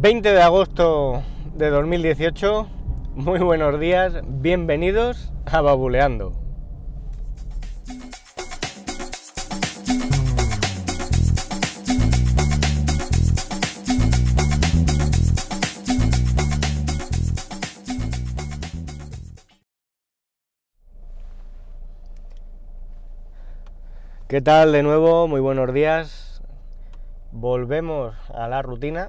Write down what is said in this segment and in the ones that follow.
20 de agosto de 2018, muy buenos días, bienvenidos a Babuleando. ¿Qué tal de nuevo? Muy buenos días. Volvemos a la rutina,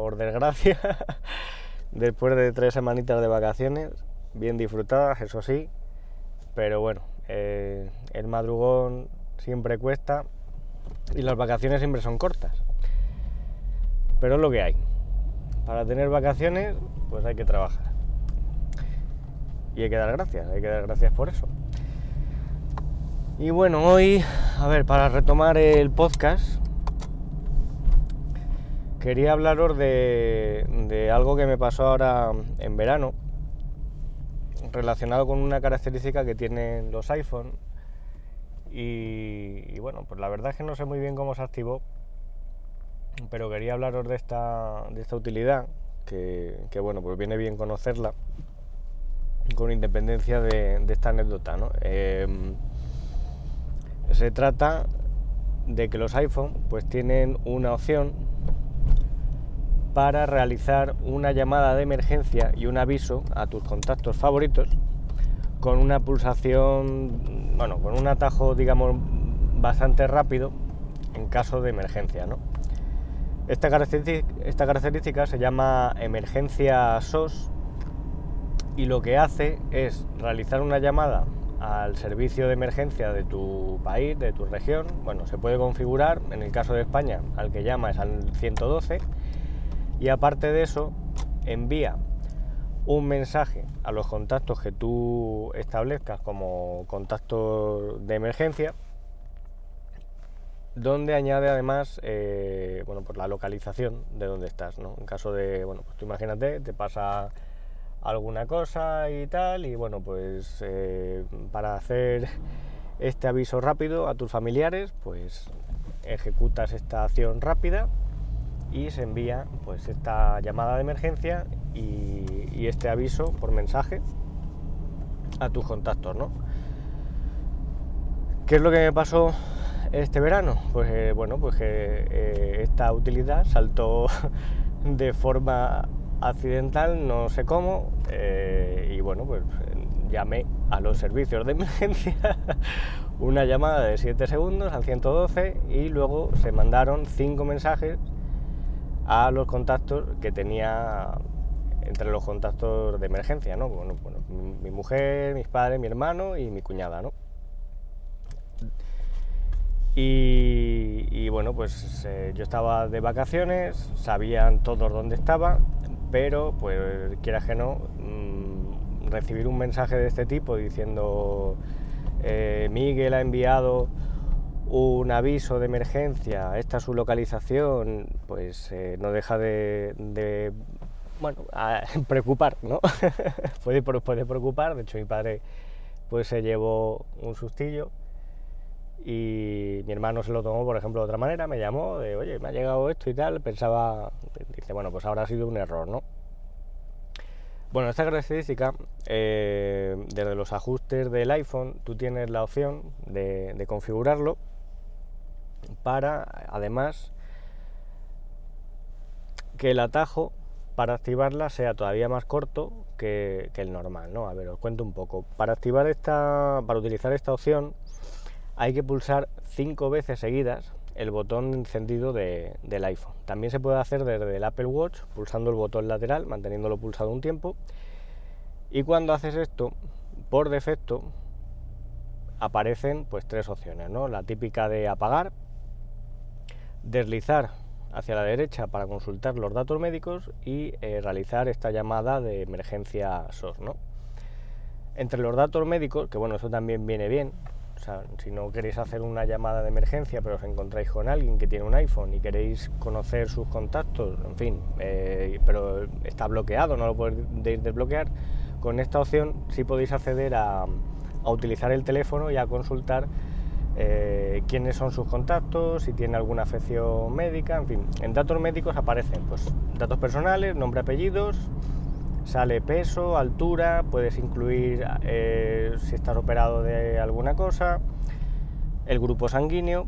por desgracia, después de tres semanitas de vacaciones, bien disfrutadas, eso sí, pero bueno, eh, el madrugón siempre cuesta y las vacaciones siempre son cortas. Pero es lo que hay. Para tener vacaciones, pues hay que trabajar. Y hay que dar gracias, hay que dar gracias por eso. Y bueno, hoy, a ver, para retomar el podcast, quería hablaros de, algo que me pasó ahora en verano, relacionado con una característica que tienen los iPhone. Y, bueno, pues la verdad es que no sé muy bien cómo se activó, pero quería hablaros de esta, utilidad, que, bueno, pues viene bien conocerla, con independencia de, esta anécdota, ¿no? Em, se trata de que los iPhone pues tienen una opción para realizar una llamada de emergencia y un aviso a tus contactos favoritos con una pulsación, bueno, con un atajo, digamos, bastante rápido en caso de emergencia, ¿no? Esta característica, esta característica se llama emergencia SOS y lo que hace es realizar una llamada al servicio de emergencia de tu país, de tu región. Bueno, se puede configurar, en el caso de España, al que llama es al 112 y aparte de eso envía un mensaje a los contactos que tú establezcas como contactos de emergencia donde añade además eh, bueno, pues la localización de donde estás. ¿no? En caso de, bueno, pues tú imagínate, te pasa alguna cosa y tal, y bueno, pues eh, para hacer este aviso rápido a tus familiares, pues ejecutas esta acción rápida y se envía pues esta llamada de emergencia y, este aviso por mensaje a tus contactos, ¿no? ¿Qué es lo que me pasó este verano? Pues eh, bueno, pues que eh, esta utilidad saltó de forma accidental, no sé cómo, eh, y bueno, pues llamé a los servicios de emergencia, una llamada de 7 segundos al 112 y luego se mandaron 5 mensajes a los contactos que tenía entre los contactos de emergencia, ¿no? Bueno, bueno mi mujer, mis padres, mi hermano y mi cuñada, ¿no? Y, bueno, pues eh, yo estaba de vacaciones, sabían todos dónde estaba, pero pues quieras que no, mm, recibir un mensaje de este tipo diciendo eh, Miguel ha enviado un aviso de emergencia, esta es su localización, pues eh, no deja de, bueno, preocupar, ¿no? puede, puede preocupar, de hecho mi padre pues se llevó un sustillo y mi hermano se lo tomó, por ejemplo, de otra manera, me llamó, de, oye, me ha llegado esto y tal, pensaba, dice, bueno, pues habrá sido un error, ¿no? Bueno, esta característica, eh, desde los ajustes del iPhone, tú tienes la opción de, configurarlo para, además, que el atajo para activarla sea todavía más corto que, el normal, ¿no? A ver, os cuento un poco. Para activar esta, para utilizar esta opción, hay que pulsar cinco veces seguidas el botón encendido del iPhone. También se puede hacer desde el Apple Watch, pulsando el botón lateral, manteniéndolo pulsado un tiempo. Y cuando haces esto, por defecto, aparecen pues tres opciones, ¿no? La típica de apagar, deslizar hacia la derecha para consultar los datos médicos y eh, realizar esta llamada de emergencia SOS. Entre los datos médicos, que bueno, eso también viene bien, si no queréis hacer una llamada de emergencia, pero os encontráis con alguien que tiene un iPhone y queréis conocer sus contactos, en fin, eh, pero está bloqueado, no lo podéis desbloquear, con esta opción sí podéis acceder a, utilizar el teléfono y a consultar eh, quiénes son sus contactos, si tiene alguna afección médica, en fin, en datos médicos aparecen pues, datos personales, nombre, apellidos, sale peso, altura, puedes incluir eh, si estás operado de alguna cosa, el grupo sanguíneo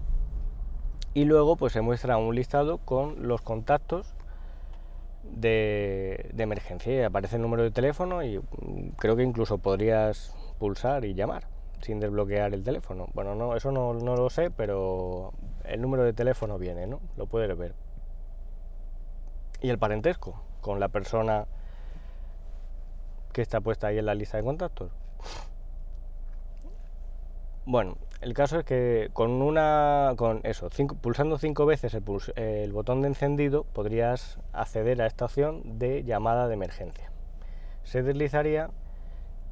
y luego pues se muestra un listado con los contactos de, emergencia. Aparece el número de teléfono y mm, creo que incluso podrías pulsar y llamar sin desbloquear el teléfono. Bueno, no, eso no, no, lo sé, pero el número de teléfono viene, ¿no? Lo puedes ver. Y el parentesco con la persona que está puesta ahí en la lista de contactos. Bueno, el caso es que con una, con eso, pulsando cinco veces el, el botón de encendido podrías acceder a esta opción de llamada de emergencia. Se deslizaría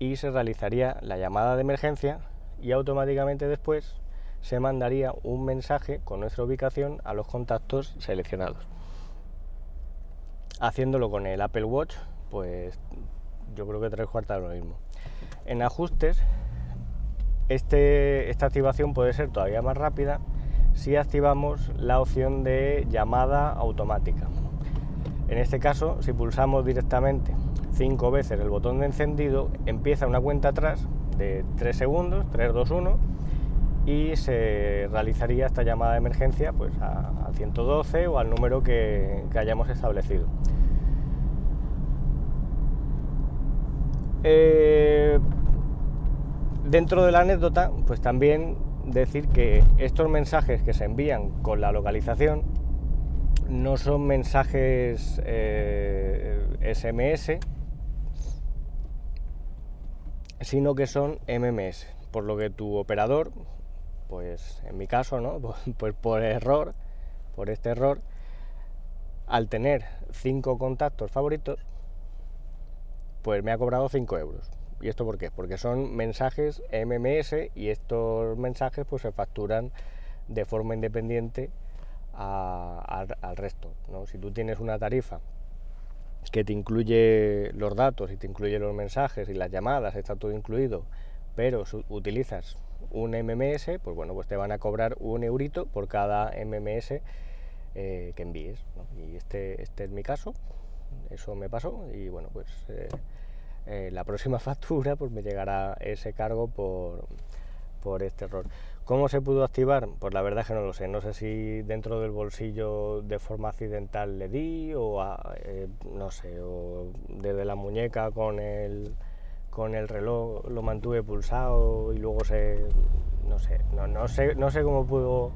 y se realizaría la llamada de emergencia y automáticamente después se mandaría un mensaje con nuestra ubicación a los contactos seleccionados. Haciéndolo con el Apple Watch, pues yo creo que tres cuartas lo mismo. En ajustes, este, esta activación puede ser todavía más rápida si activamos la opción de llamada automática. En este caso, si pulsamos directamente cinco veces el botón de encendido, empieza una cuenta atrás de 3 segundos, 3, 2, 1, y se realizaría esta llamada de emergencia pues, al 112 o al número que, hayamos establecido. Eh, dentro de la anécdota, pues también decir que estos mensajes que se envían con la localización no son mensajes SMS, eh, sino que son MMS, por lo que tu operador, pues en mi caso, ¿no? Pues por error, por este error, al tener cinco contactos favoritos, pues me ha cobrado 5 euros. ¿Y esto por qué? Porque son mensajes MMS y estos mensajes pues se facturan de forma independiente al resto. ¿no? Si tú tienes una tarifa que te incluye los datos y te incluye los mensajes y las llamadas, está todo incluido, pero utilizas un MMS, pues bueno, pues te van a cobrar un eurito por cada MMS eh, que envíes. Y este, este es mi caso, eso me pasó y bueno, pues eh, eh, la próxima factura pues me llegará ese cargo por, por este error. ¿Cómo se pudo activar? Pues la verdad es que no lo sé. No sé si dentro del bolsillo de forma accidental le di o eh, no sé, o desde la muñeca con el, con el reloj lo mantuve pulsado y luego se no sé, no, sé, no sé cómo pudo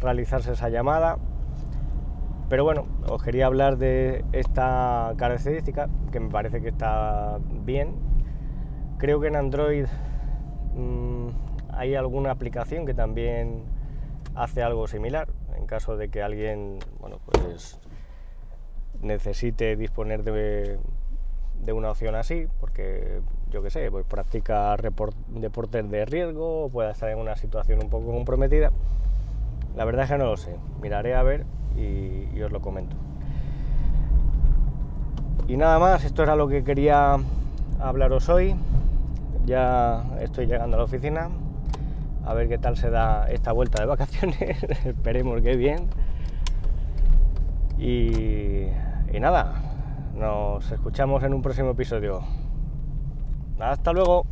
realizarse esa llamada. Pero bueno, os quería hablar de esta característica que me parece que está bien. Creo que en Android mmm, hay alguna aplicación que también hace algo similar en caso de que alguien bueno, pues necesite disponer de, una opción así, porque yo qué sé, pues practica deportes de riesgo o pueda estar en una situación un poco comprometida. La verdad es que no lo sé, miraré a ver y os lo comento. Y nada más, esto era lo que quería hablaros hoy. Ya estoy llegando a la oficina, a ver qué tal se da esta vuelta de vacaciones, esperemos que bien. Y, y nada, nos escuchamos en un próximo episodio. Hasta luego.